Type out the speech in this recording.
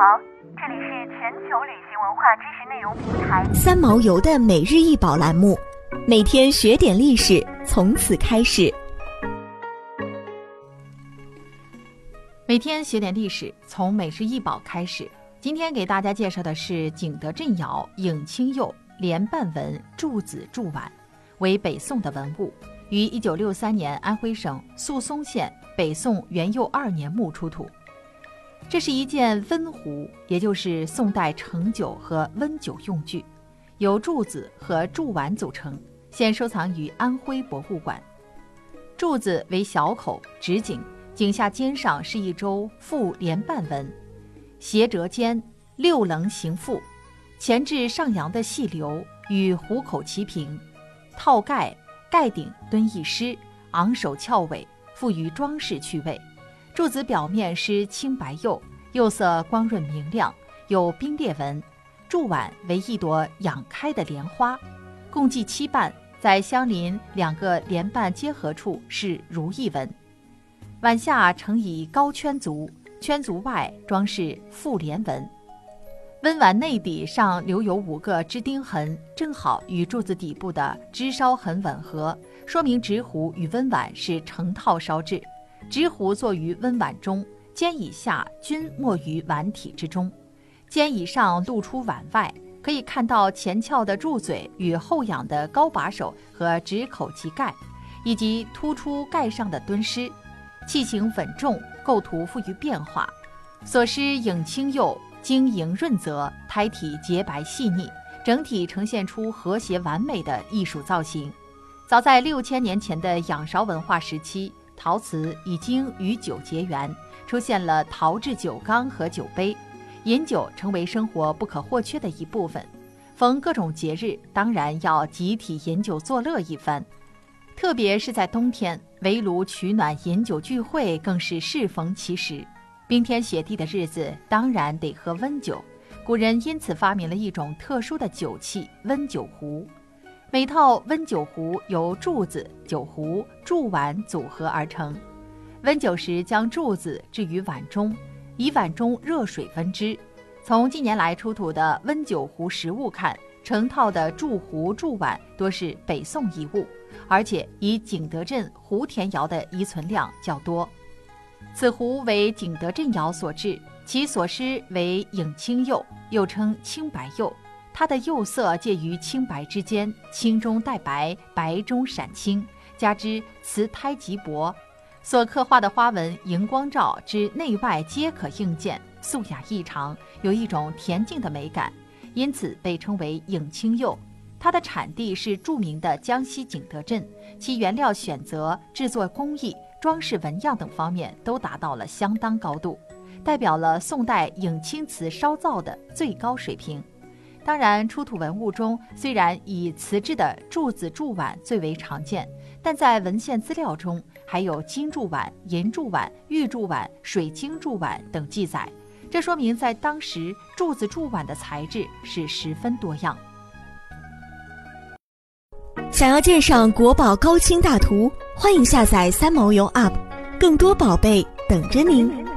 好，这里是全球旅行文化知识内容平台三毛游的每日一宝栏目，每天学点历史，从此开始。每天学点历史，从每日一宝开始。今天给大家介绍的是景德镇窑影青釉连瓣纹柱子柱碗，为北宋的文物，于一九六三年安徽省宿松县北宋元佑二年墓出土。这是一件温壶，也就是宋代盛酒和温酒用具，由柱子和柱碗组成，现收藏于安徽博物馆。柱子为小口直颈，颈下尖上是一周覆连瓣纹，斜折尖，六棱形腹，前至上扬的细流与壶口齐平，套盖盖顶蹲一狮，昂首翘尾，富于装饰趣味。柱子表面施青白釉，釉色光润明亮，有冰裂纹。柱碗为一朵仰开的莲花，共计七瓣，在相邻两个莲瓣结合处是如意纹。碗下呈以高圈足，圈足外装饰复莲纹。温碗内底上留有五个支钉痕，正好与柱子底部的支烧痕吻合，说明直壶与温碗是成套烧制。直壶坐于温碗中，肩以下均没于碗体之中，肩以上露出碗外，可以看到前翘的柱嘴与后仰的高把手和直口及盖，以及突出盖上的墩狮，器型稳重，构图富于变化。所施影青釉晶莹润泽，胎体洁白细腻，整体呈现出和谐完美的艺术造型。早在六千年前的仰韶文化时期。陶瓷已经与酒结缘，出现了陶制酒缸和酒杯，饮酒成为生活不可或缺的一部分。逢各种节日，当然要集体饮酒作乐一番。特别是在冬天，围炉取暖、饮酒聚会更是适逢其时。冰天雪地的日子，当然得喝温酒。古人因此发明了一种特殊的酒器——温酒壶。每套温酒壶由柱子、酒壶、柱碗组合而成。温酒时，将柱子置于碗中，以碗中热水温之。从近年来出土的温酒壶实物看，成套的柱壶、柱碗多是北宋遗物，而且以景德镇湖田窑的遗存量较多。此壶为景德镇窑所制，其所施为影青釉，又称青白釉。它的釉色介于青白之间，青中带白，白中闪青，加之瓷胎极薄，所刻画的花纹荧光照之内外皆可应见，素雅异常，有一种恬静的美感，因此被称为影青釉。它的产地是著名的江西景德镇，其原料选择、制作工艺、装饰纹样等方面都达到了相当高度，代表了宋代影青瓷烧造的最高水平。当然，出土文物中虽然以瓷制的柱子、柱碗最为常见，但在文献资料中还有金柱碗、银柱碗、玉柱碗、水晶柱碗等记载，这说明在当时柱子、柱碗的材质是十分多样。想要鉴赏国宝高清大图，欢迎下载三毛游 App，更多宝贝等着您。